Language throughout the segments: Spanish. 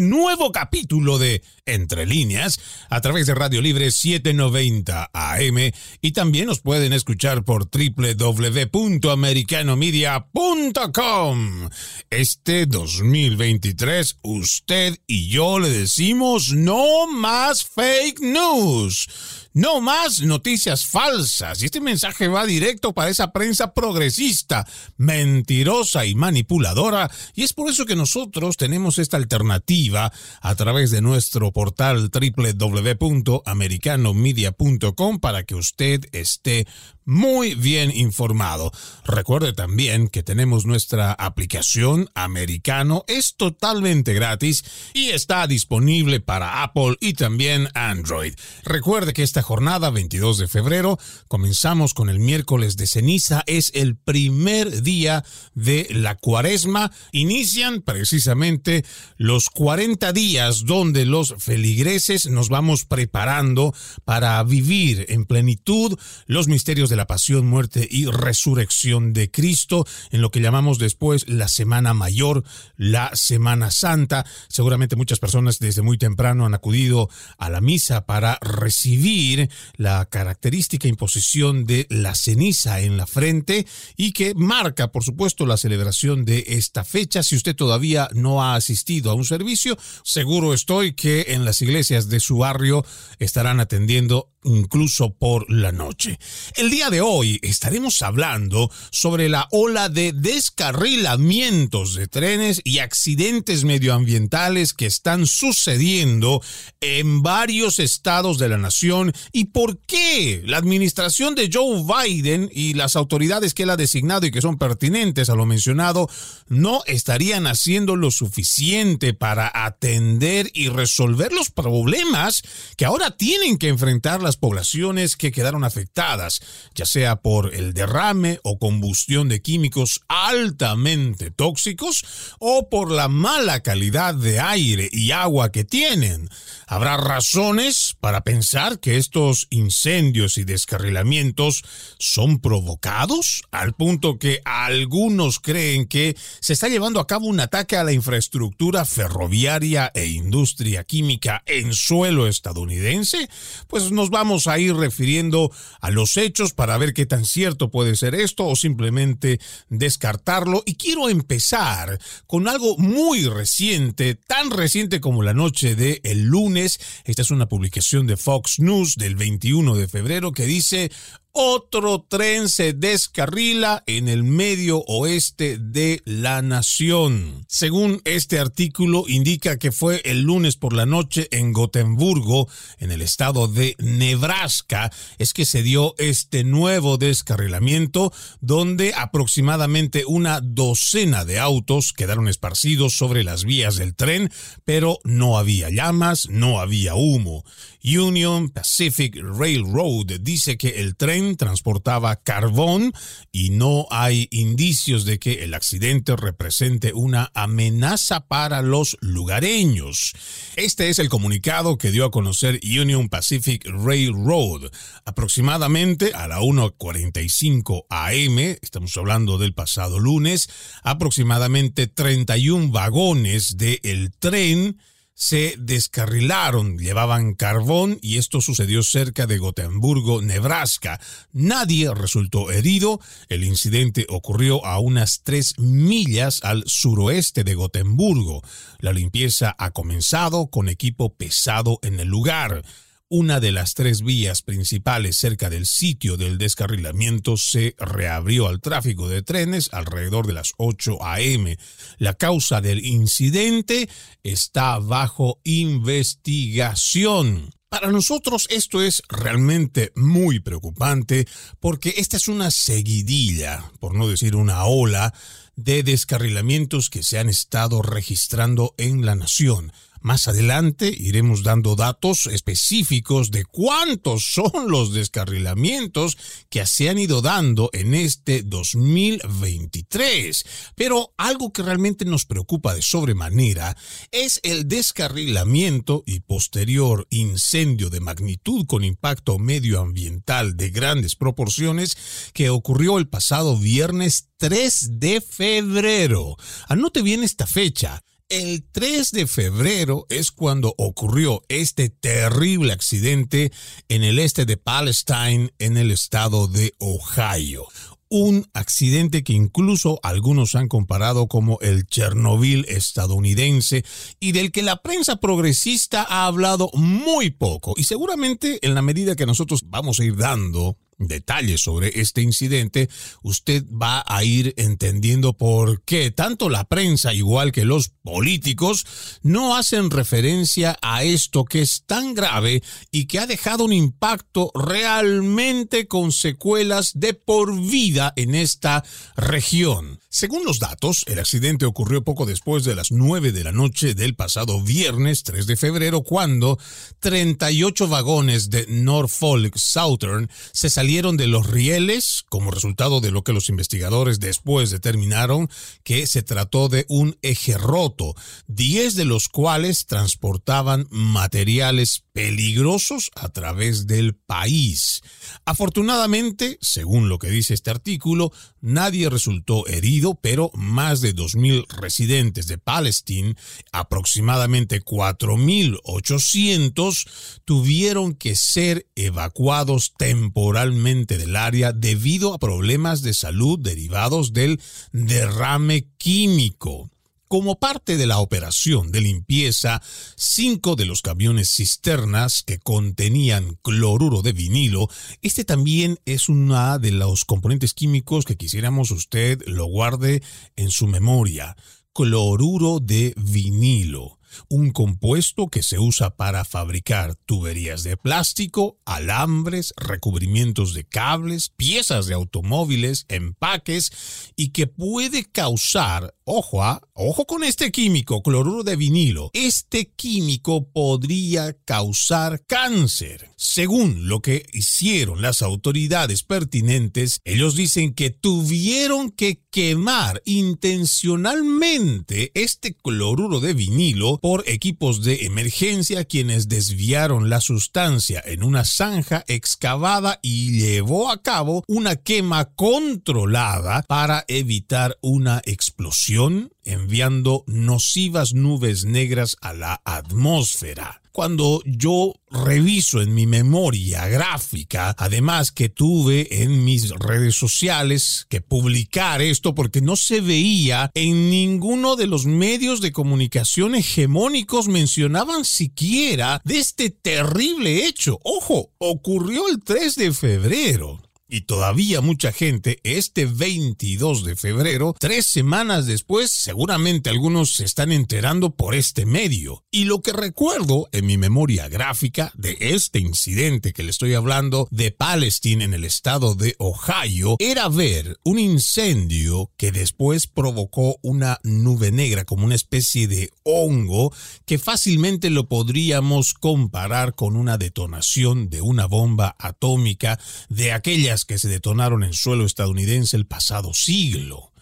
nuevo capítulo de Entre líneas a través de Radio Libre 790 AM y también nos pueden escuchar por www.americanomedia.com. Este 2023 usted y yo le decimos no más fake news. No más noticias falsas. Y este mensaje va directo para esa prensa progresista, mentirosa y manipuladora. Y es por eso que nosotros tenemos esta alternativa a través de nuestro portal www.americanomedia.com para que usted esté muy bien informado. Recuerde también que tenemos nuestra aplicación americano, es totalmente gratis y está disponible para Apple y también Android. Recuerde que esta jornada, 22 de febrero, comenzamos con el miércoles de ceniza, es el primer día de la cuaresma. Inician precisamente los 40 días donde los feligreses nos vamos preparando para vivir en plenitud los misterios de la pasión, muerte y resurrección de Cristo, en lo que llamamos después la Semana Mayor, la Semana Santa. Seguramente muchas personas desde muy temprano han acudido a la misa para recibir la característica imposición de la ceniza en la frente y que marca, por supuesto, la celebración de esta fecha. Si usted todavía no ha asistido a un servicio, seguro estoy que en las iglesias de su barrio estarán atendiendo incluso por la noche. El día de hoy estaremos hablando sobre la ola de descarrilamientos de trenes y accidentes medioambientales que están sucediendo en varios estados de la nación y por qué la administración de Joe Biden y las autoridades que él ha designado y que son pertinentes a lo mencionado no estarían haciendo lo suficiente para atender y resolver los problemas que ahora tienen que enfrentar las poblaciones que quedaron afectadas, ya sea por el derrame o combustión de químicos altamente tóxicos o por la mala calidad de aire y agua que tienen. Habrá razones para pensar que estos incendios y descarrilamientos son provocados al punto que algunos creen que se está llevando a cabo un ataque a la infraestructura ferroviaria e industria química en suelo estadounidense, pues nos vamos a ir refiriendo a los hechos para ver qué tan cierto puede ser esto o simplemente descartarlo. Y quiero empezar con algo muy reciente, tan reciente como la noche de el lunes. Esta es una publicación de Fox News del 21 de febrero que dice otro tren se descarrila en el medio oeste de la nación. Según este artículo, indica que fue el lunes por la noche en Gotemburgo, en el estado de Nebraska, es que se dio este nuevo descarrilamiento donde aproximadamente una docena de autos quedaron esparcidos sobre las vías del tren, pero no había llamas, no había humo. Union Pacific Railroad dice que el tren transportaba carbón y no hay indicios de que el accidente represente una amenaza para los lugareños. Este es el comunicado que dio a conocer Union Pacific Railroad. Aproximadamente a la 1.45 am, estamos hablando del pasado lunes, aproximadamente 31 vagones del tren se descarrilaron, llevaban carbón y esto sucedió cerca de Gotemburgo, Nebraska. Nadie resultó herido. El incidente ocurrió a unas tres millas al suroeste de Gotemburgo. La limpieza ha comenzado con equipo pesado en el lugar. Una de las tres vías principales cerca del sitio del descarrilamiento se reabrió al tráfico de trenes alrededor de las 8 a.m. La causa del incidente está bajo investigación. Para nosotros esto es realmente muy preocupante porque esta es una seguidilla, por no decir una ola, de descarrilamientos que se han estado registrando en la nación. Más adelante iremos dando datos específicos de cuántos son los descarrilamientos que se han ido dando en este 2023. Pero algo que realmente nos preocupa de sobremanera es el descarrilamiento y posterior incendio de magnitud con impacto medioambiental de grandes proporciones que ocurrió el pasado viernes 3 de febrero. Anote bien esta fecha. El 3 de febrero es cuando ocurrió este terrible accidente en el este de Palestine, en el estado de Ohio. Un accidente que incluso algunos han comparado como el Chernobyl estadounidense y del que la prensa progresista ha hablado muy poco. Y seguramente en la medida que nosotros vamos a ir dando detalles sobre este incidente, usted va a ir entendiendo por qué tanto la prensa, igual que los políticos, no hacen referencia a esto que es tan grave y que ha dejado un impacto realmente con secuelas de por vida en esta región. Según los datos, el accidente ocurrió poco después de las 9 de la noche del pasado viernes 3 de febrero, cuando 38 vagones de Norfolk Southern se salieron de los rieles como resultado de lo que los investigadores después determinaron que se trató de un eje roto, 10 de los cuales transportaban materiales peligrosos a través del país. Afortunadamente, según lo que dice este artículo, nadie resultó herido, pero más de 2.000 residentes de Palestina, aproximadamente 4.800, tuvieron que ser evacuados temporalmente del área debido a problemas de salud derivados del derrame químico. Como parte de la operación de limpieza, cinco de los camiones cisternas que contenían cloruro de vinilo, este también es uno de los componentes químicos que quisiéramos usted lo guarde en su memoria. Cloruro de vinilo un compuesto que se usa para fabricar tuberías de plástico, alambres, recubrimientos de cables, piezas de automóviles, empaques y que puede causar, ojo, ah, ojo con este químico, cloruro de vinilo. Este químico podría causar cáncer. Según lo que hicieron las autoridades pertinentes, ellos dicen que tuvieron que quemar intencionalmente este cloruro de vinilo por equipos de emergencia quienes desviaron la sustancia en una zanja excavada y llevó a cabo una quema controlada para evitar una explosión enviando nocivas nubes negras a la atmósfera cuando yo reviso en mi memoria gráfica, además que tuve en mis redes sociales que publicar esto porque no se veía en ninguno de los medios de comunicación hegemónicos mencionaban siquiera de este terrible hecho. Ojo, ocurrió el 3 de febrero. Y todavía mucha gente este 22 de febrero, tres semanas después, seguramente algunos se están enterando por este medio. Y lo que recuerdo en mi memoria gráfica de este incidente que le estoy hablando de Palestine en el estado de Ohio era ver un incendio que después provocó una nube negra como una especie de hongo que fácilmente lo podríamos comparar con una detonación de una bomba atómica de aquellas que se detonaron en suelo estadounidense el pasado siglo.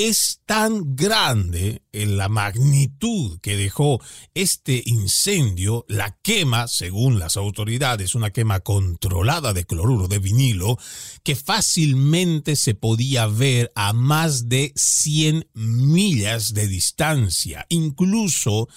Es tan grande la magnitud que dejó este incendio, la quema, según las autoridades, una quema controlada de cloruro de vinilo, que fácilmente se podía ver a más de 100 millas de distancia. Incluso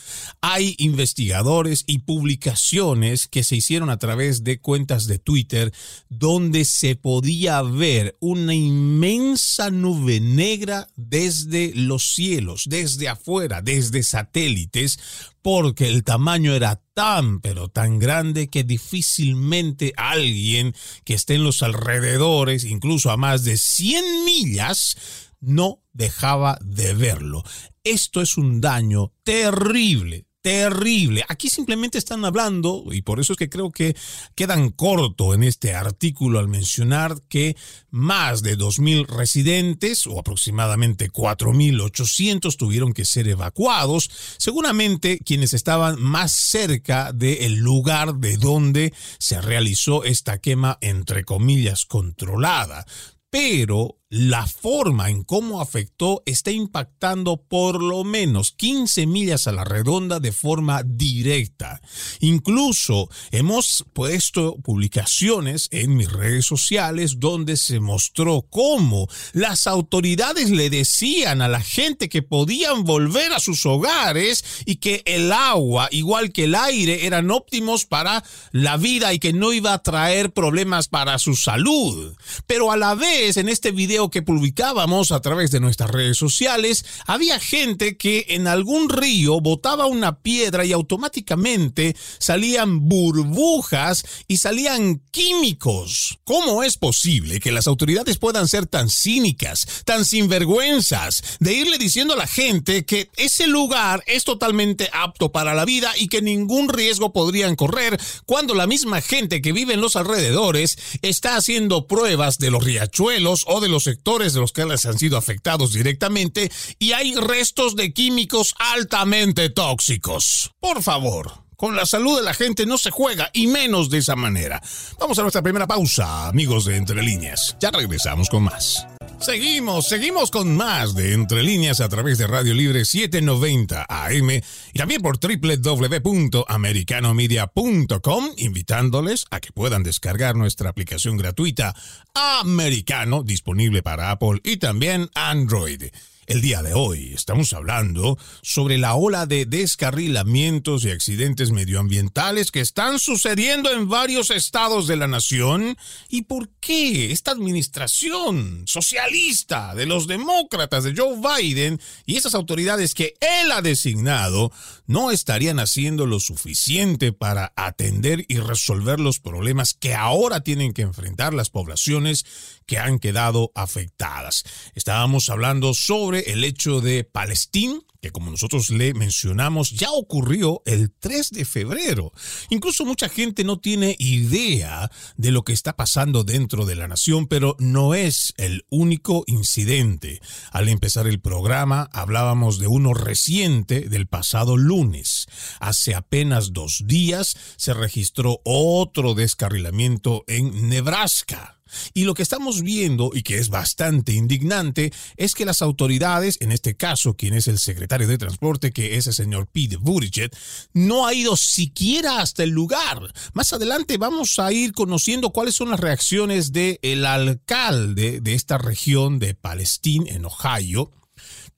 hay investigadores y publicaciones que se hicieron a través de cuentas de Twitter donde se podía ver una inmensa nube negra desde los cielos, desde afuera, desde satélites, porque el tamaño era tan, pero tan grande que difícilmente alguien que esté en los alrededores, incluso a más de 100 millas, no dejaba de verlo. Esto es un daño terrible, terrible. Aquí simplemente están hablando, y por eso es que creo que quedan corto en este artículo al mencionar que más de 2.000 residentes, o aproximadamente 4.800, tuvieron que ser evacuados, seguramente quienes estaban más cerca del lugar de donde se realizó esta quema, entre comillas, controlada. Pero la forma en cómo afectó está impactando por lo menos 15 millas a la redonda de forma directa. Incluso hemos puesto publicaciones en mis redes sociales donde se mostró cómo las autoridades le decían a la gente que podían volver a sus hogares y que el agua, igual que el aire, eran óptimos para la vida y que no iba a traer problemas para su salud. Pero a la vez, en este video que publicábamos a través de nuestras redes sociales, había gente que en algún río botaba una piedra y automáticamente salían burbujas y salían químicos. ¿Cómo es posible que las autoridades puedan ser tan cínicas, tan sinvergüenzas, de irle diciendo a la gente que ese lugar es totalmente apto para la vida y que ningún riesgo podrían correr cuando la misma gente que vive en los alrededores está haciendo pruebas de los riachuelos o de los sectores de los que les han sido afectados directamente y hay restos de químicos altamente tóxicos. Por favor, con la salud de la gente no se juega y menos de esa manera. Vamos a nuestra primera pausa, amigos de Entre Líneas. Ya regresamos con más. Seguimos, seguimos con más de Entre Líneas a través de Radio Libre 790 AM y también por www.americanomedia.com, invitándoles a que puedan descargar nuestra aplicación gratuita Americano, disponible para Apple y también Android. El día de hoy estamos hablando sobre la ola de descarrilamientos y accidentes medioambientales que están sucediendo en varios estados de la nación. Y por qué esta administración socialista de los demócratas de Joe Biden y esas autoridades que él ha designado no estarían haciendo lo suficiente para atender y resolver los problemas que ahora tienen que enfrentar las poblaciones que han quedado afectadas. Estábamos hablando sobre el hecho de Palestina, que como nosotros le mencionamos, ya ocurrió el 3 de febrero. Incluso mucha gente no tiene idea de lo que está pasando dentro de la nación, pero no es el único incidente. Al empezar el programa hablábamos de uno reciente del pasado lunes. Hace apenas dos días se registró otro descarrilamiento en Nebraska. Y lo que estamos viendo, y que es bastante indignante, es que las autoridades, en este caso, quien es el secretario de Transporte, que es el señor Pete Buttigieg, no ha ido siquiera hasta el lugar. Más adelante vamos a ir conociendo cuáles son las reacciones del alcalde de esta región de Palestina, en Ohio,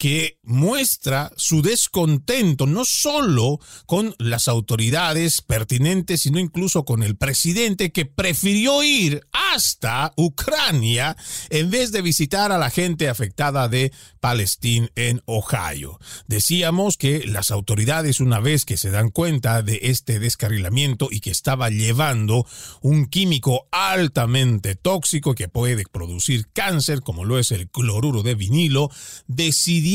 que muestra su descontento no solo con las autoridades pertinentes, sino incluso con el presidente que prefirió ir hasta Ucrania en vez de visitar a la gente afectada de Palestina en Ohio. Decíamos que las autoridades una vez que se dan cuenta de este descarrilamiento y que estaba llevando un químico altamente tóxico que puede producir cáncer como lo es el cloruro de vinilo, decidieron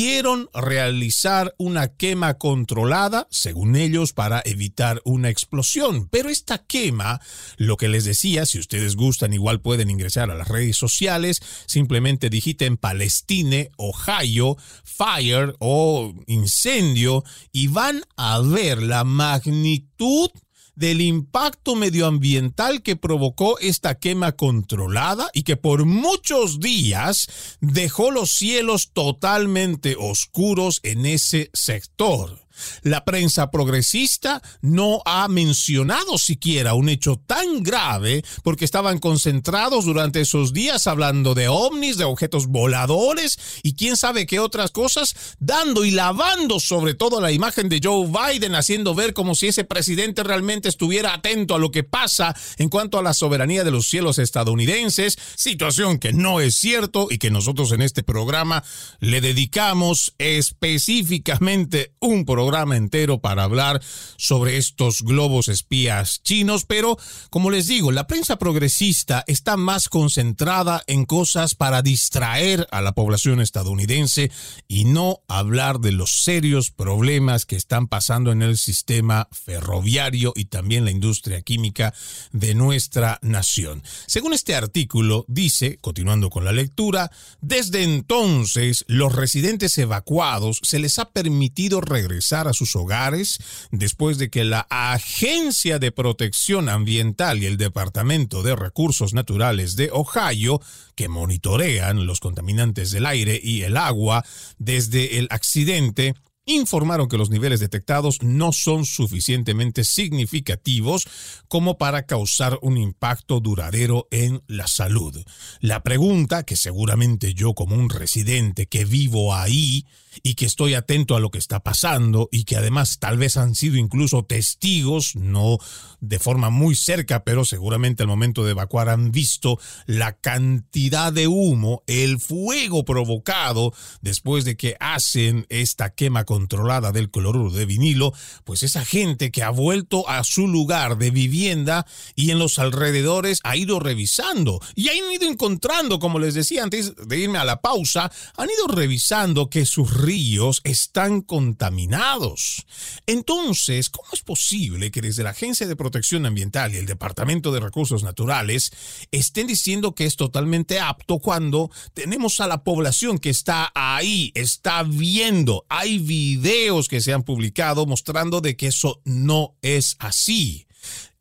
realizar una quema controlada, según ellos, para evitar una explosión. Pero esta quema, lo que les decía, si ustedes gustan, igual pueden ingresar a las redes sociales, simplemente digiten Palestine, Ohio, Fire o incendio y van a ver la magnitud del impacto medioambiental que provocó esta quema controlada y que por muchos días dejó los cielos totalmente oscuros en ese sector. La prensa progresista no ha mencionado siquiera un hecho tan grave porque estaban concentrados durante esos días hablando de ovnis, de objetos voladores y quién sabe qué otras cosas, dando y lavando sobre todo la imagen de Joe Biden, haciendo ver como si ese presidente realmente estuviera atento a lo que pasa en cuanto a la soberanía de los cielos estadounidenses, situación que no es cierto y que nosotros en este programa le dedicamos específicamente un programa programa entero para hablar sobre estos globos espías chinos, pero como les digo, la prensa progresista está más concentrada en cosas para distraer a la población estadounidense y no hablar de los serios problemas que están pasando en el sistema ferroviario y también la industria química de nuestra nación. Según este artículo, dice, continuando con la lectura, desde entonces los residentes evacuados se les ha permitido regresar a sus hogares después de que la Agencia de Protección Ambiental y el Departamento de Recursos Naturales de Ohio, que monitorean los contaminantes del aire y el agua desde el accidente, informaron que los niveles detectados no son suficientemente significativos como para causar un impacto duradero en la salud. La pregunta que seguramente yo como un residente que vivo ahí y que estoy atento a lo que está pasando y que además tal vez han sido incluso testigos, no de forma muy cerca, pero seguramente al momento de evacuar han visto la cantidad de humo, el fuego provocado después de que hacen esta quema controlada del cloruro de vinilo, pues esa gente que ha vuelto a su lugar de vivienda y en los alrededores ha ido revisando y han ido encontrando, como les decía antes de irme a la pausa, han ido revisando que sus ríos están contaminados. Entonces, ¿cómo es posible que desde la Agencia de Protección Ambiental y el Departamento de Recursos Naturales estén diciendo que es totalmente apto cuando tenemos a la población que está ahí, está viendo, hay videos que se han publicado mostrando de que eso no es así?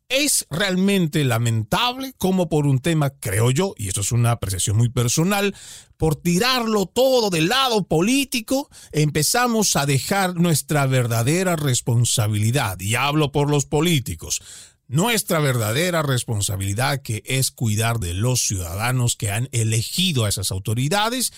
Es realmente lamentable como por un tema, creo yo, y esto es una apreciación muy personal, por tirarlo todo del lado político, empezamos a dejar nuestra verdadera responsabilidad, y hablo por los políticos, nuestra verdadera responsabilidad que es cuidar de los ciudadanos que han elegido a esas autoridades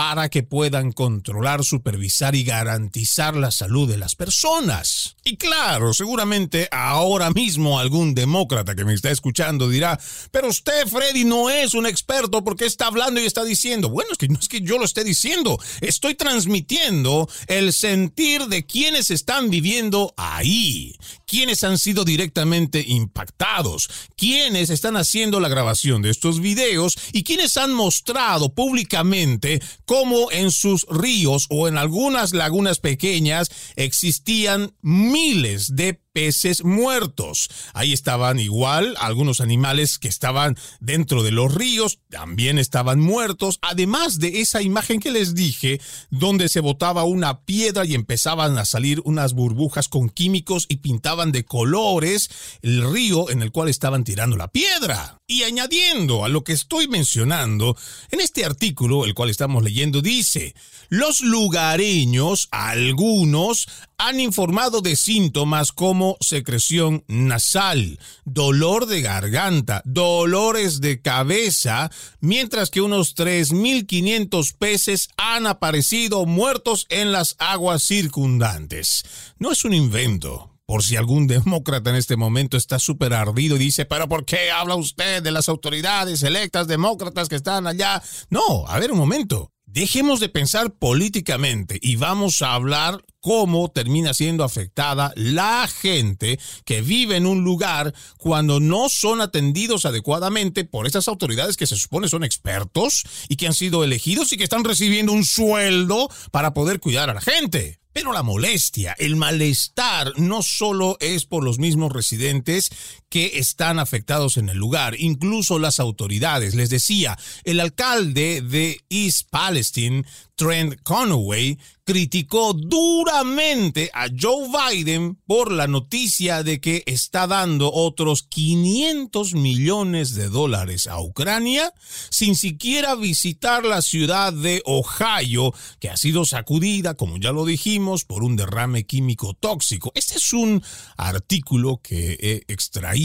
para que puedan controlar, supervisar y garantizar la salud de las personas. Y claro, seguramente ahora mismo algún demócrata que me está escuchando dirá, pero usted, Freddy, no es un experto porque está hablando y está diciendo, bueno, es que no es que yo lo esté diciendo, estoy transmitiendo el sentir de quienes están viviendo ahí, quienes han sido directamente impactados, quienes están haciendo la grabación de estos videos y quienes han mostrado públicamente como en sus ríos o en algunas lagunas pequeñas existían miles de peces muertos. Ahí estaban igual algunos animales que estaban dentro de los ríos, también estaban muertos, además de esa imagen que les dije, donde se botaba una piedra y empezaban a salir unas burbujas con químicos y pintaban de colores el río en el cual estaban tirando la piedra. Y añadiendo a lo que estoy mencionando, en este artículo, el cual estamos leyendo, dice, los lugareños, algunos, han informado de síntomas como secreción nasal, dolor de garganta, dolores de cabeza, mientras que unos 3.500 peces han aparecido muertos en las aguas circundantes. No es un invento, por si algún demócrata en este momento está súper ardido y dice, pero ¿por qué habla usted de las autoridades electas demócratas que están allá? No, a ver un momento. Dejemos de pensar políticamente y vamos a hablar cómo termina siendo afectada la gente que vive en un lugar cuando no son atendidos adecuadamente por esas autoridades que se supone son expertos y que han sido elegidos y que están recibiendo un sueldo para poder cuidar a la gente. Pero la molestia, el malestar, no solo es por los mismos residentes que están afectados en el lugar, incluso las autoridades. Les decía, el alcalde de East Palestine, Trent Conaway, criticó duramente a Joe Biden por la noticia de que está dando otros 500 millones de dólares a Ucrania sin siquiera visitar la ciudad de Ohio, que ha sido sacudida, como ya lo dijimos, por un derrame químico tóxico. Este es un artículo que he extraído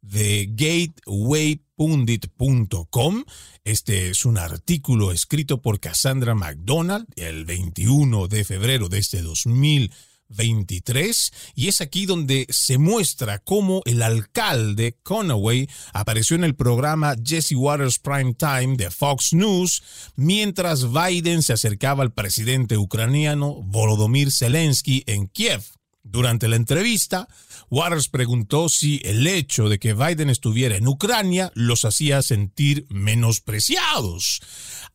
de gatewaypundit.com. Este es un artículo escrito por Cassandra McDonald el 21 de febrero de este 2000 23 y es aquí donde se muestra cómo el alcalde Conaway apareció en el programa Jesse Waters Prime Time de Fox News mientras Biden se acercaba al presidente ucraniano Volodymyr Zelensky en Kiev. Durante la entrevista, Waters preguntó si el hecho de que Biden estuviera en Ucrania los hacía sentir menospreciados.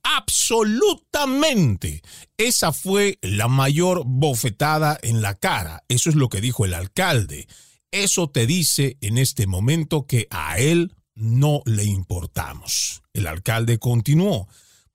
Absolutamente. Esa fue la mayor bofetada en la cara. Eso es lo que dijo el alcalde. Eso te dice en este momento que a él no le importamos. El alcalde continuó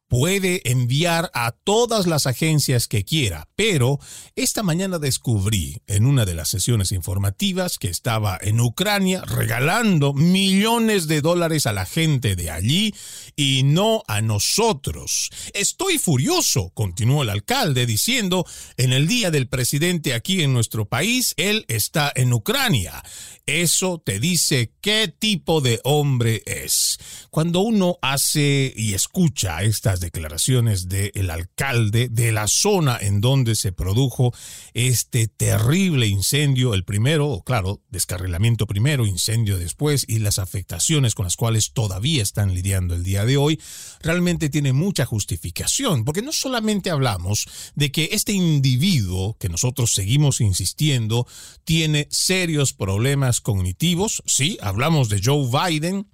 puede enviar a todas las agencias que quiera, pero esta mañana descubrí en una de las sesiones informativas que estaba en Ucrania regalando millones de dólares a la gente de allí y no a nosotros. Estoy furioso, continuó el alcalde diciendo, en el día del presidente aquí en nuestro país, él está en Ucrania. Eso te dice qué tipo de hombre es. Cuando uno hace y escucha estas declaraciones del alcalde de la zona en donde se produjo este terrible incendio, el primero, claro, descarrilamiento primero, incendio después y las afectaciones con las cuales todavía están lidiando el día de hoy, realmente tiene mucha justificación, porque no solamente hablamos de que este individuo que nosotros seguimos insistiendo tiene serios problemas cognitivos, sí, hablamos de Joe Biden,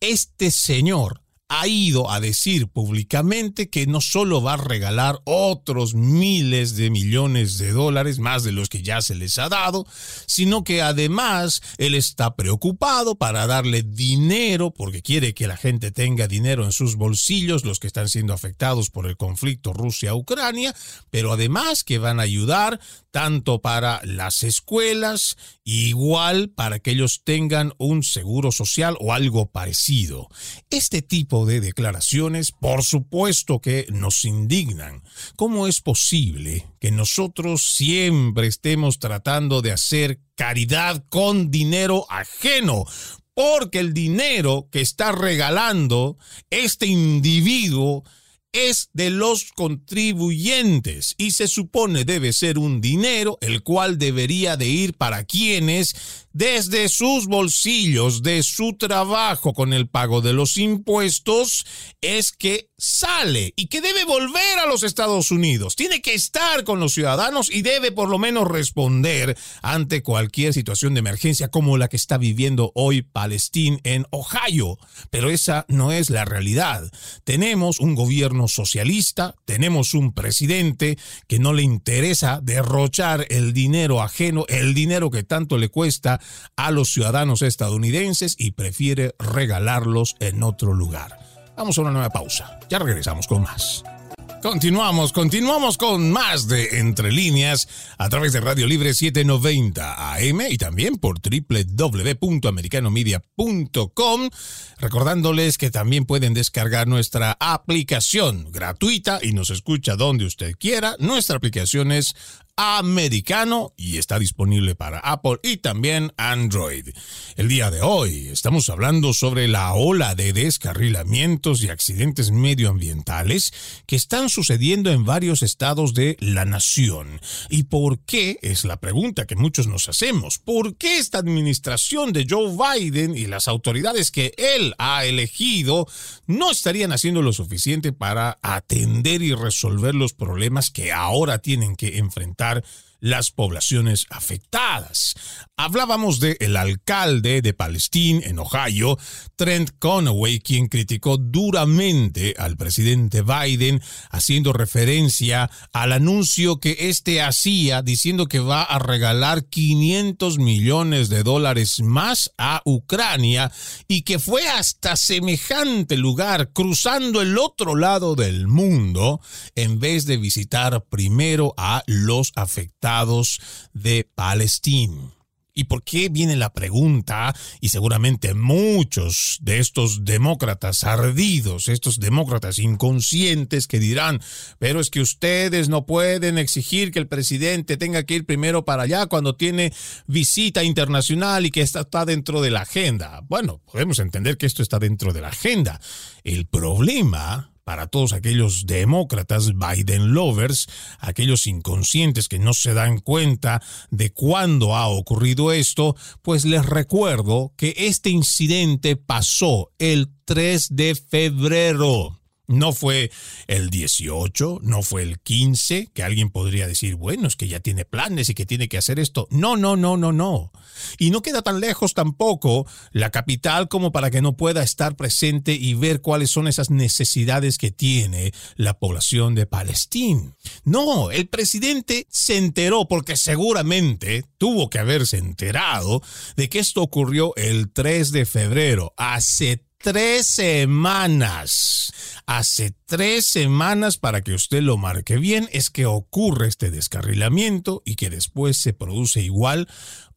este señor ha ido a decir públicamente que no solo va a regalar otros miles de millones de dólares, más de los que ya se les ha dado, sino que además él está preocupado para darle dinero, porque quiere que la gente tenga dinero en sus bolsillos, los que están siendo afectados por el conflicto Rusia-Ucrania, pero además que van a ayudar tanto para las escuelas, igual para que ellos tengan un seguro social o algo parecido. Este de declaraciones, por supuesto que nos indignan. ¿Cómo es posible que nosotros siempre estemos tratando de hacer caridad con dinero ajeno? Porque el dinero que está regalando este individuo es de los contribuyentes y se supone debe ser un dinero el cual debería de ir para quienes desde sus bolsillos, de su trabajo con el pago de los impuestos, es que sale y que debe volver a los Estados Unidos. Tiene que estar con los ciudadanos y debe por lo menos responder ante cualquier situación de emergencia como la que está viviendo hoy Palestina en Ohio. Pero esa no es la realidad. Tenemos un gobierno socialista, tenemos un presidente que no le interesa derrochar el dinero ajeno, el dinero que tanto le cuesta a los ciudadanos estadounidenses y prefiere regalarlos en otro lugar. Vamos a una nueva pausa. Ya regresamos con más. Continuamos, continuamos con más de Entre Líneas a través de Radio Libre 790 AM y también por www.americanomedia.com. Recordándoles que también pueden descargar nuestra aplicación gratuita y nos escucha donde usted quiera. Nuestra aplicación es americano y está disponible para Apple y también Android. El día de hoy estamos hablando sobre la ola de descarrilamientos y accidentes medioambientales que están sucediendo en varios estados de la nación. ¿Y por qué? Es la pregunta que muchos nos hacemos. ¿Por qué esta administración de Joe Biden y las autoridades que él ha elegido no estarían haciendo lo suficiente para atender y resolver los problemas que ahora tienen que enfrentar elkaar las poblaciones afectadas. Hablábamos del el alcalde de Palestina en Ohio, Trent Conaway, quien criticó duramente al presidente Biden, haciendo referencia al anuncio que éste hacía diciendo que va a regalar 500 millones de dólares más a Ucrania y que fue hasta semejante lugar, cruzando el otro lado del mundo, en vez de visitar primero a los afectados de Palestina. ¿Y por qué viene la pregunta? Y seguramente muchos de estos demócratas ardidos, estos demócratas inconscientes que dirán, pero es que ustedes no pueden exigir que el presidente tenga que ir primero para allá cuando tiene visita internacional y que está, está dentro de la agenda. Bueno, podemos entender que esto está dentro de la agenda. El problema para todos aquellos demócratas Biden lovers, aquellos inconscientes que no se dan cuenta de cuándo ha ocurrido esto, pues les recuerdo que este incidente pasó el 3 de febrero. No fue el 18, no fue el 15, que alguien podría decir, bueno, es que ya tiene planes y que tiene que hacer esto. No, no, no, no, no. Y no queda tan lejos tampoco la capital como para que no pueda estar presente y ver cuáles son esas necesidades que tiene la población de Palestina. No, el presidente se enteró porque seguramente tuvo que haberse enterado de que esto ocurrió el 3 de febrero, hace tres semanas. Hace tres semanas, para que usted lo marque bien, es que ocurre este descarrilamiento y que después se produce igual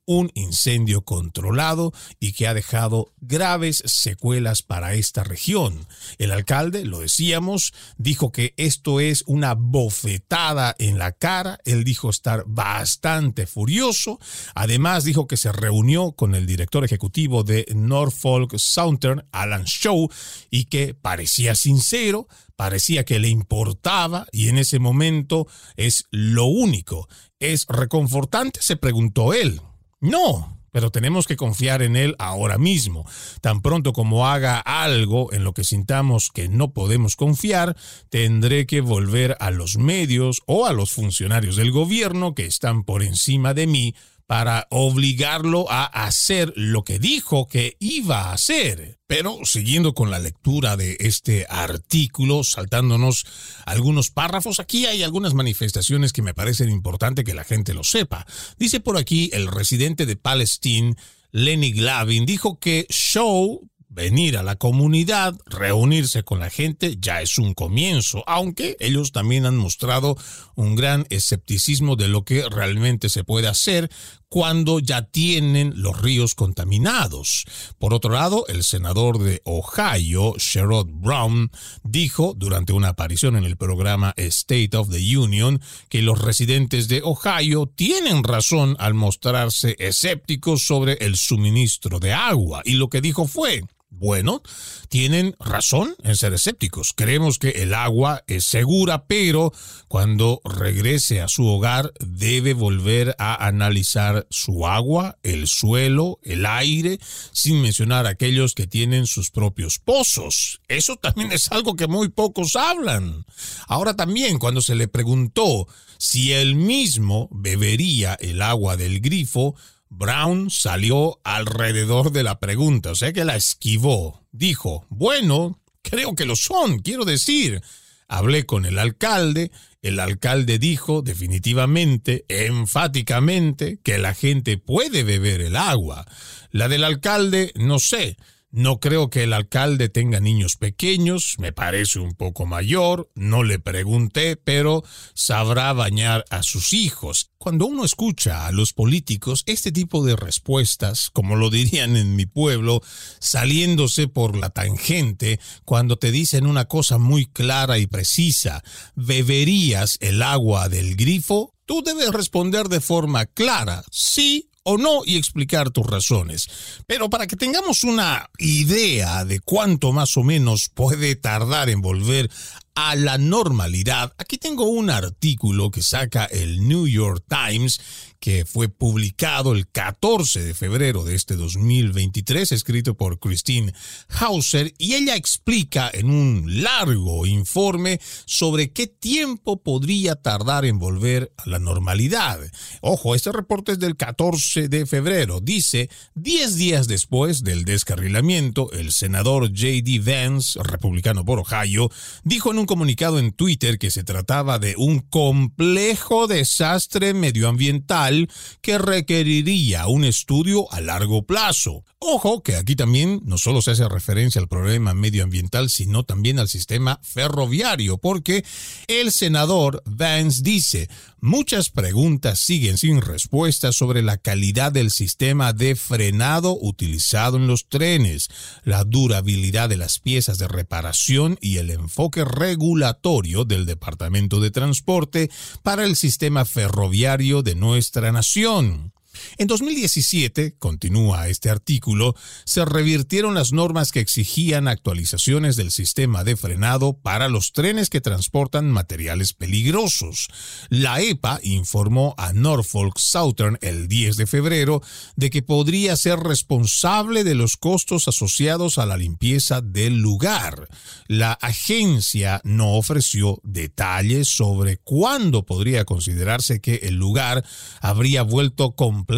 un incendio controlado y que ha dejado graves secuelas para esta región. El alcalde, lo decíamos, dijo que esto es una bofetada en la cara, él dijo estar bastante furioso, además dijo que se reunió con el director ejecutivo de Norfolk Southern, Alan Shaw, y que parecía sincero, parecía que le importaba y en ese momento es lo único. ¿Es reconfortante? se preguntó él. No, pero tenemos que confiar en Él ahora mismo. Tan pronto como haga algo en lo que sintamos que no podemos confiar, tendré que volver a los medios o a los funcionarios del gobierno que están por encima de mí para obligarlo a hacer lo que dijo que iba a hacer. Pero siguiendo con la lectura de este artículo, saltándonos algunos párrafos, aquí hay algunas manifestaciones que me parecen importante que la gente lo sepa. Dice por aquí el residente de Palestine, Lenny Glavin, dijo que Show venir a la comunidad, reunirse con la gente, ya es un comienzo, aunque ellos también han mostrado un gran escepticismo de lo que realmente se puede hacer cuando ya tienen los ríos contaminados. Por otro lado, el senador de Ohio, Sherrod Brown, dijo durante una aparición en el programa State of the Union que los residentes de Ohio tienen razón al mostrarse escépticos sobre el suministro de agua. Y lo que dijo fue, bueno, tienen razón en ser escépticos. Creemos que el agua es segura, pero cuando regrese a su hogar debe volver a analizar su agua, el suelo, el aire, sin mencionar aquellos que tienen sus propios pozos. Eso también es algo que muy pocos hablan. Ahora también, cuando se le preguntó si él mismo bebería el agua del grifo, Brown salió alrededor de la pregunta, o sea que la esquivó. Dijo, bueno, creo que lo son, quiero decir. Hablé con el alcalde, el alcalde dijo definitivamente, enfáticamente, que la gente puede beber el agua. La del alcalde, no sé, no creo que el alcalde tenga niños pequeños, me parece un poco mayor, no le pregunté, pero sabrá bañar a sus hijos. Cuando uno escucha a los políticos este tipo de respuestas, como lo dirían en mi pueblo, saliéndose por la tangente, cuando te dicen una cosa muy clara y precisa, ¿beberías el agua del grifo? Tú debes responder de forma clara, sí o no y explicar tus razones. Pero para que tengamos una idea de cuánto más o menos puede tardar en volver a la normalidad, aquí tengo un artículo que saca el New York Times que fue publicado el 14 de febrero de este 2023, escrito por Christine Hauser, y ella explica en un largo informe sobre qué tiempo podría tardar en volver a la normalidad. Ojo, este reporte es del 14 de febrero. Dice, 10 días después del descarrilamiento, el senador J.D. Vance, republicano por Ohio, dijo en un comunicado en Twitter que se trataba de un complejo desastre medioambiental que requeriría un estudio a largo plazo. Ojo que aquí también no solo se hace referencia al problema medioambiental, sino también al sistema ferroviario, porque el senador Vance dice, muchas preguntas siguen sin respuesta sobre la calidad del sistema de frenado utilizado en los trenes, la durabilidad de las piezas de reparación y el enfoque regulatorio del Departamento de Transporte para el sistema ferroviario de nuestra nación. En 2017, continúa este artículo, se revirtieron las normas que exigían actualizaciones del sistema de frenado para los trenes que transportan materiales peligrosos. La EPA informó a Norfolk Southern el 10 de febrero de que podría ser responsable de los costos asociados a la limpieza del lugar. La agencia no ofreció detalles sobre cuándo podría considerarse que el lugar habría vuelto completamente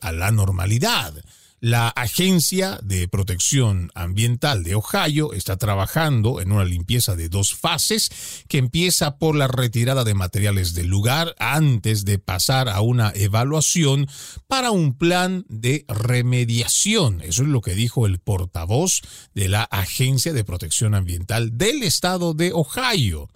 a la normalidad. La Agencia de Protección Ambiental de Ohio está trabajando en una limpieza de dos fases que empieza por la retirada de materiales del lugar antes de pasar a una evaluación para un plan de remediación. Eso es lo que dijo el portavoz de la Agencia de Protección Ambiental del estado de Ohio.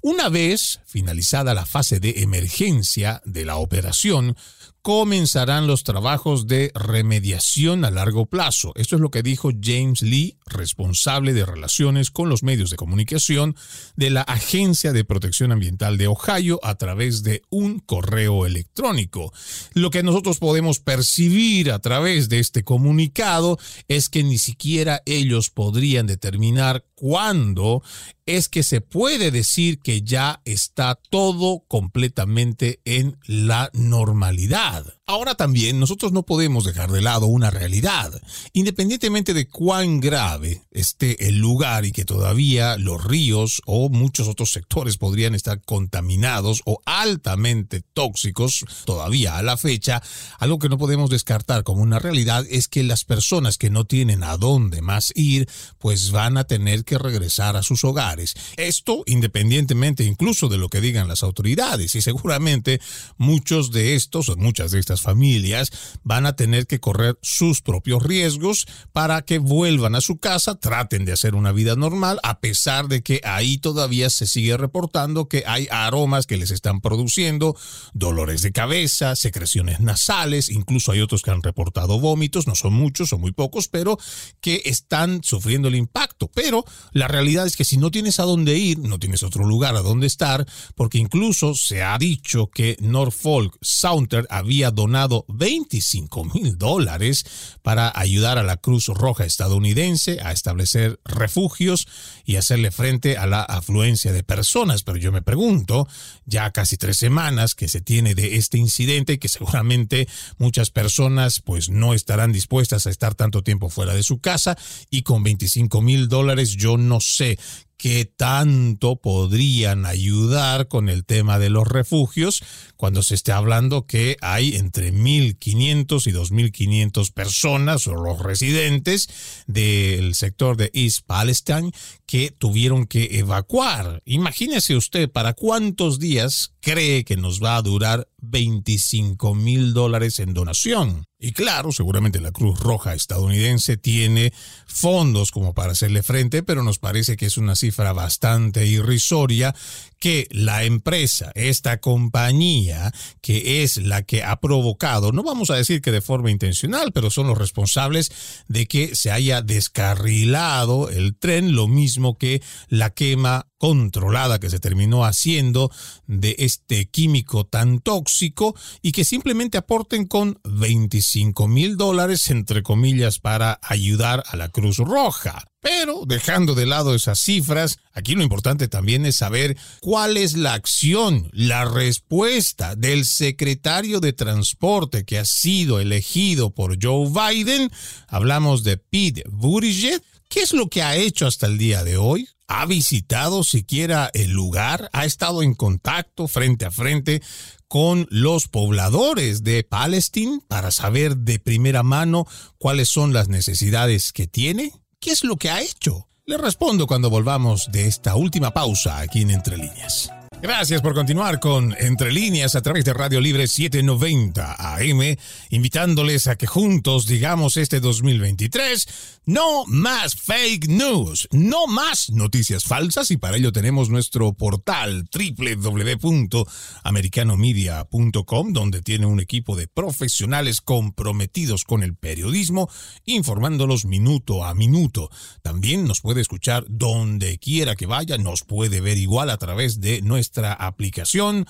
Una vez finalizada la fase de emergencia de la operación, comenzarán los trabajos de remediación a largo plazo. Esto es lo que dijo James Lee, responsable de relaciones con los medios de comunicación de la Agencia de Protección Ambiental de Ohio a través de un correo electrónico. Lo que nosotros podemos percibir a través de este comunicado es que ni siquiera ellos podrían determinar cuándo es que se puede decir que ya está todo completamente en la normalidad. Ahora también nosotros no podemos dejar de lado una realidad. Independientemente de cuán grave esté el lugar y que todavía los ríos o muchos otros sectores podrían estar contaminados o altamente tóxicos todavía a la fecha, algo que no podemos descartar como una realidad es que las personas que no tienen a dónde más ir, pues van a tener que regresar a sus hogares. Esto independientemente incluso de lo que digan las autoridades y seguramente muchos de estos o muchas de estas familias van a tener que correr sus propios riesgos para que vuelvan a su casa, traten de hacer una vida normal, a pesar de que ahí todavía se sigue reportando que hay aromas que les están produciendo, dolores de cabeza, secreciones nasales, incluso hay otros que han reportado vómitos, no son muchos, son muy pocos, pero que están sufriendo el impacto. Pero la realidad es que si no tienes a dónde ir, no tienes otro lugar a dónde estar, porque incluso se ha dicho que Norfolk Southern había 25 mil dólares para ayudar a la Cruz Roja estadounidense a establecer refugios y hacerle frente a la afluencia de personas. Pero yo me pregunto, ya casi tres semanas que se tiene de este incidente, que seguramente muchas personas pues no estarán dispuestas a estar tanto tiempo fuera de su casa y con 25 mil dólares yo no sé qué tanto podrían ayudar con el tema de los refugios cuando se esté hablando que hay entre 1.500 y 2.500 personas o los residentes del sector de East Palestine que tuvieron que evacuar. Imagínese usted para cuántos días cree que nos va a durar 25 mil dólares en donación. Y claro, seguramente la Cruz Roja estadounidense tiene fondos como para hacerle frente, pero nos parece que es una cifra bastante irrisoria que la empresa, esta compañía, que es la que ha provocado, no vamos a decir que de forma intencional, pero son los responsables de que se haya descarrilado el tren, lo mismo que la quema controlada que se terminó haciendo de este químico tan tóxico y que simplemente aporten con 25 mil dólares, entre comillas, para ayudar a la Cruz Roja. Pero dejando de lado esas cifras, aquí lo importante también es saber cuál es la acción, la respuesta del secretario de Transporte que ha sido elegido por Joe Biden. Hablamos de Pete Buttigieg. ¿Qué es lo que ha hecho hasta el día de hoy? ¿Ha visitado siquiera el lugar? ¿Ha estado en contacto frente a frente con los pobladores de Palestine para saber de primera mano cuáles son las necesidades que tiene? ¿Qué es lo que ha hecho? Le respondo cuando volvamos de esta última pausa aquí en Entre Líneas. Gracias por continuar con Entre Líneas a través de Radio Libre 790 AM, invitándoles a que juntos digamos este 2023, no más fake news, no más noticias falsas y para ello tenemos nuestro portal www.americanomedia.com donde tiene un equipo de profesionales comprometidos con el periodismo, informándolos minuto a minuto. También nos puede escuchar donde quiera que vaya, nos puede ver igual a través de nuestra nuestra aplicación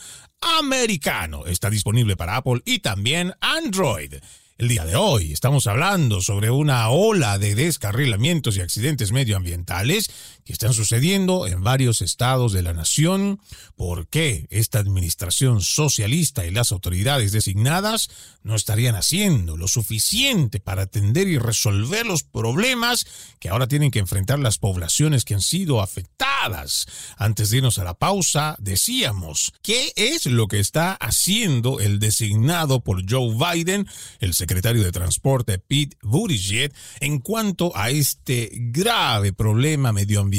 americano. Está disponible para Apple y también Android. El día de hoy estamos hablando sobre una ola de descarrilamientos y accidentes medioambientales que están sucediendo en varios estados de la nación. ¿Por qué esta administración socialista y las autoridades designadas no estarían haciendo lo suficiente para atender y resolver los problemas que ahora tienen que enfrentar las poblaciones que han sido afectadas? Antes de irnos a la pausa, decíamos, ¿qué es lo que está haciendo el designado por Joe Biden, el secretario de Transporte Pete Buttigieg en cuanto a este grave problema medioambiental,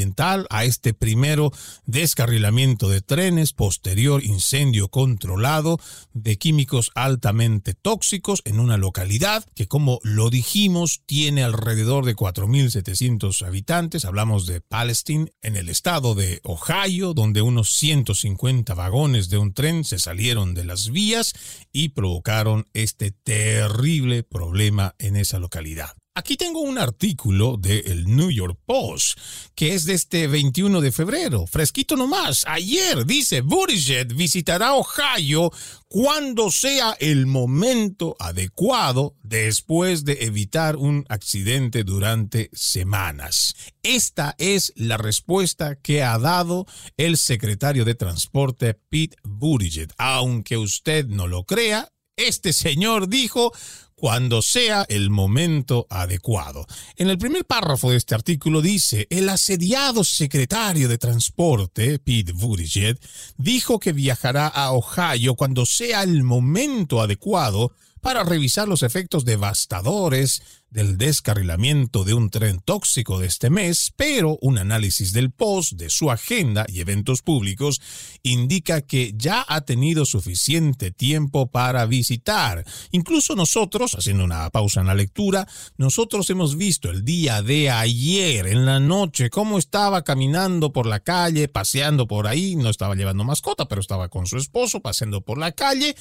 a este primero descarrilamiento de trenes, posterior incendio controlado de químicos altamente tóxicos en una localidad que como lo dijimos tiene alrededor de 4.700 habitantes. Hablamos de Palestine en el estado de Ohio, donde unos 150 vagones de un tren se salieron de las vías y provocaron este terrible problema en esa localidad. Aquí tengo un artículo del New York Post, que es de este 21 de febrero, fresquito nomás. Ayer dice, Buttigieg visitará Ohio cuando sea el momento adecuado después de evitar un accidente durante semanas. Esta es la respuesta que ha dado el secretario de Transporte Pete Buttigieg. Aunque usted no lo crea, este señor dijo cuando sea el momento adecuado. En el primer párrafo de este artículo dice, el asediado secretario de Transporte, Pete Buttigieg, dijo que viajará a Ohio cuando sea el momento adecuado para revisar los efectos devastadores del descarrilamiento de un tren tóxico de este mes, pero un análisis del post de su agenda y eventos públicos indica que ya ha tenido suficiente tiempo para visitar. Incluso nosotros, haciendo una pausa en la lectura, nosotros hemos visto el día de ayer, en la noche, cómo estaba caminando por la calle, paseando por ahí, no estaba llevando mascota, pero estaba con su esposo paseando por la calle,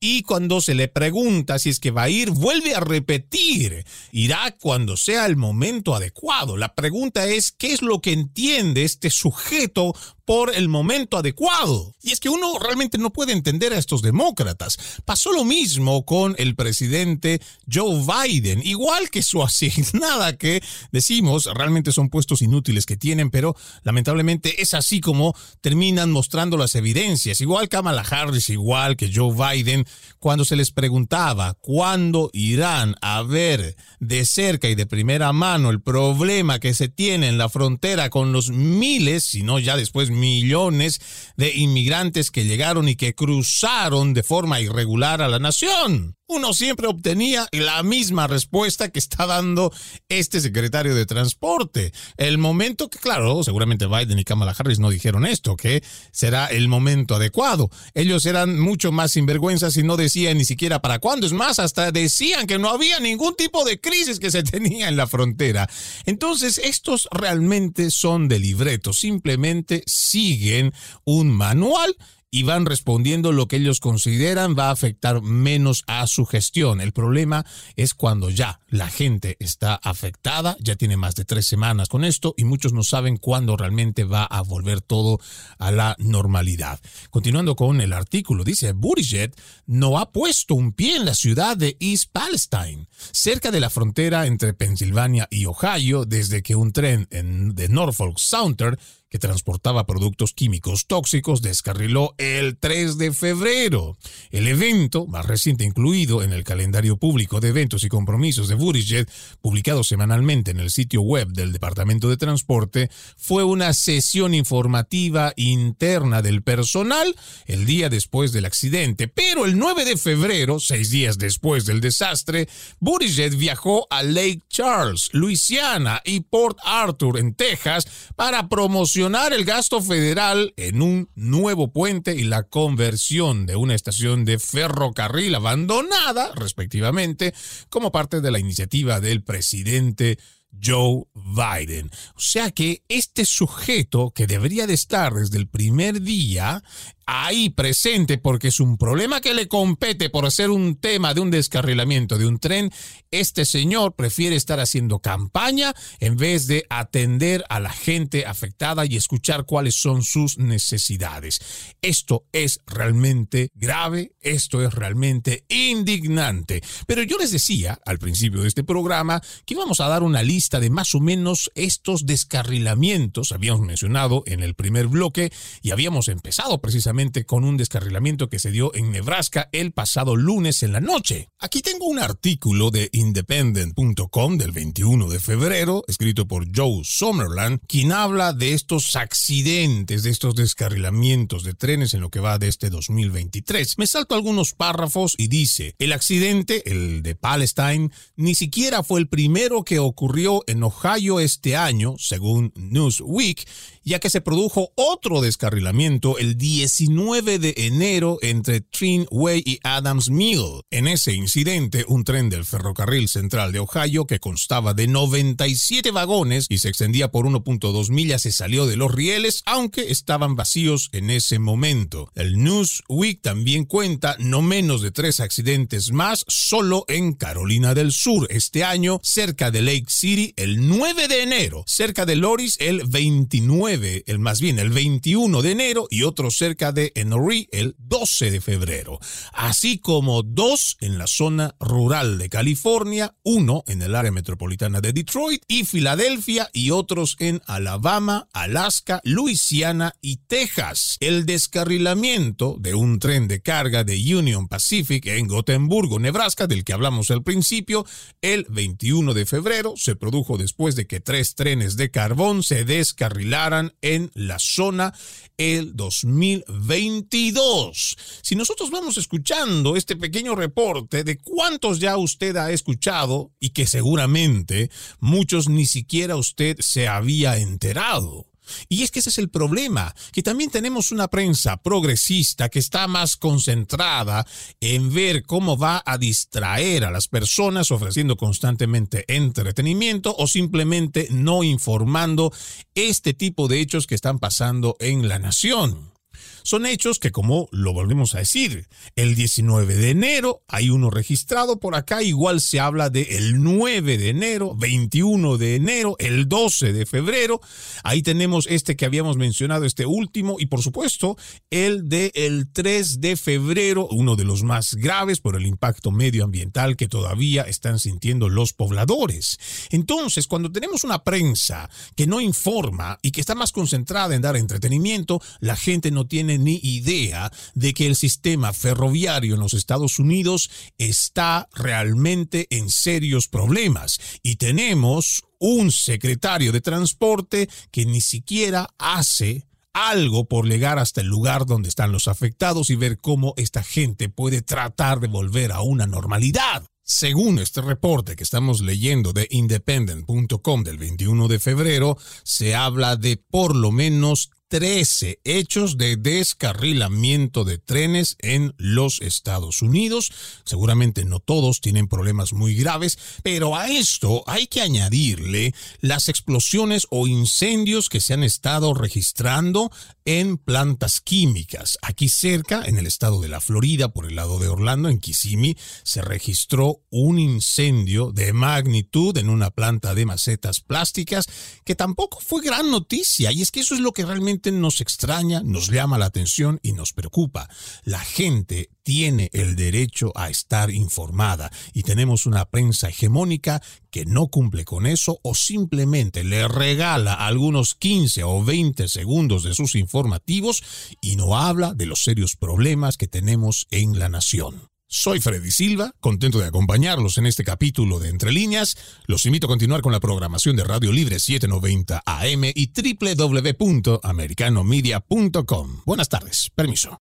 y cuando se le pregunta si es que va a ir, vuelve a repetir irá cuando sea el momento adecuado. La pregunta es, ¿qué es lo que entiende este sujeto por el momento adecuado. Y es que uno realmente no puede entender a estos demócratas. Pasó lo mismo con el presidente Joe Biden, igual que su asignada que decimos realmente son puestos inútiles que tienen, pero lamentablemente es así como terminan mostrando las evidencias. Igual Kamala Harris, igual que Joe Biden, cuando se les preguntaba cuándo irán a ver de cerca y de primera mano el problema que se tiene en la frontera con los miles, si no ya después millones de inmigrantes que llegaron y que cruzaron de forma irregular a la nación uno siempre obtenía la misma respuesta que está dando este secretario de Transporte. El momento que, claro, seguramente Biden y Kamala Harris no dijeron esto, que será el momento adecuado. Ellos eran mucho más sinvergüenzas y no decían ni siquiera para cuándo. Es más, hasta decían que no había ningún tipo de crisis que se tenía en la frontera. Entonces, estos realmente son de libreto. Simplemente siguen un manual y van respondiendo lo que ellos consideran va a afectar menos a su gestión. El problema es cuando ya la gente está afectada, ya tiene más de tres semanas con esto y muchos no saben cuándo realmente va a volver todo a la normalidad. Continuando con el artículo, dice, Buttigieg no ha puesto un pie en la ciudad de East Palestine, cerca de la frontera entre Pensilvania y Ohio, desde que un tren en, de Norfolk Southern que transportaba productos químicos tóxicos descarriló el 3 de febrero. El evento, más reciente incluido en el calendario público de eventos y compromisos de Buttigieg, publicado semanalmente en el sitio web del Departamento de Transporte, fue una sesión informativa interna del personal el día después del accidente. Pero el 9 de febrero, seis días después del desastre, Buttigieg viajó a Lake Charles, Luisiana y Port Arthur, en Texas, para promocionar el gasto federal en un nuevo puente y la conversión de una estación de ferrocarril abandonada, respectivamente, como parte de la iniciativa del presidente Joe Biden. O sea que este sujeto que debería de estar desde el primer día ahí presente porque es un problema que le compete por ser un tema de un descarrilamiento de un tren, este señor prefiere estar haciendo campaña en vez de atender a la gente afectada y escuchar cuáles son sus necesidades. Esto es realmente grave, esto es realmente indignante. Pero yo les decía al principio de este programa que íbamos a dar una lista de más o menos estos descarrilamientos, habíamos mencionado en el primer bloque y habíamos empezado precisamente con un descarrilamiento que se dio en Nebraska el pasado lunes en la noche. Aquí tengo un artículo de independent.com del 21 de febrero, escrito por Joe Summerland, quien habla de estos accidentes, de estos descarrilamientos de trenes en lo que va de este 2023. Me salto algunos párrafos y dice, el accidente, el de Palestine, ni siquiera fue el primero que ocurrió en Ohio este año, según Newsweek, ya que se produjo otro descarrilamiento el 19 de enero entre Trinway y Adams Mill. En ese incidente, un tren del ferrocarril central de Ohio que constaba de 97 vagones y se extendía por 1.2 millas se salió de los rieles, aunque estaban vacíos en ese momento. El Newsweek también cuenta no menos de tres accidentes más solo en Carolina del Sur este año, cerca de Lake City el 9 de enero, cerca de Loris el 29 el más bien el 21 de enero y otro cerca de Enory el 12 de febrero, así como dos en la zona rural de California, uno en el área metropolitana de Detroit y Filadelfia y otros en Alabama, Alaska, Luisiana y Texas. El descarrilamiento de un tren de carga de Union Pacific en Gotemburgo, Nebraska, del que hablamos al principio, el 21 de febrero se produjo después de que tres trenes de carbón se descarrilaran en la zona el 2022. Si nosotros vamos escuchando este pequeño reporte de cuántos ya usted ha escuchado y que seguramente muchos ni siquiera usted se había enterado. Y es que ese es el problema, que también tenemos una prensa progresista que está más concentrada en ver cómo va a distraer a las personas ofreciendo constantemente entretenimiento o simplemente no informando este tipo de hechos que están pasando en la nación. Son hechos que, como lo volvemos a decir, el 19 de enero hay uno registrado por acá, igual se habla de el 9 de enero, 21 de enero, el 12 de febrero. Ahí tenemos este que habíamos mencionado, este último, y por supuesto el de el 3 de febrero, uno de los más graves por el impacto medioambiental que todavía están sintiendo los pobladores. Entonces, cuando tenemos una prensa que no informa y que está más concentrada en dar entretenimiento, la gente no tiene ni idea de que el sistema ferroviario en los Estados Unidos está realmente en serios problemas y tenemos un secretario de transporte que ni siquiera hace algo por llegar hasta el lugar donde están los afectados y ver cómo esta gente puede tratar de volver a una normalidad. Según este reporte que estamos leyendo de independent.com del 21 de febrero, se habla de por lo menos 13 hechos de descarrilamiento de trenes en los Estados Unidos. Seguramente no todos tienen problemas muy graves, pero a esto hay que añadirle las explosiones o incendios que se han estado registrando en plantas químicas. Aquí cerca, en el estado de la Florida, por el lado de Orlando, en Kissimmee, se registró un incendio de magnitud en una planta de macetas plásticas que tampoco fue gran noticia. Y es que eso es lo que realmente nos extraña, nos llama la atención y nos preocupa. La gente tiene el derecho a estar informada y tenemos una prensa hegemónica que no cumple con eso o simplemente le regala algunos 15 o 20 segundos de sus informativos y no habla de los serios problemas que tenemos en la nación. Soy Freddy Silva, contento de acompañarlos en este capítulo de Entre Líneas. Los invito a continuar con la programación de Radio Libre 790 AM y www.americanomedia.com. Buenas tardes, permiso.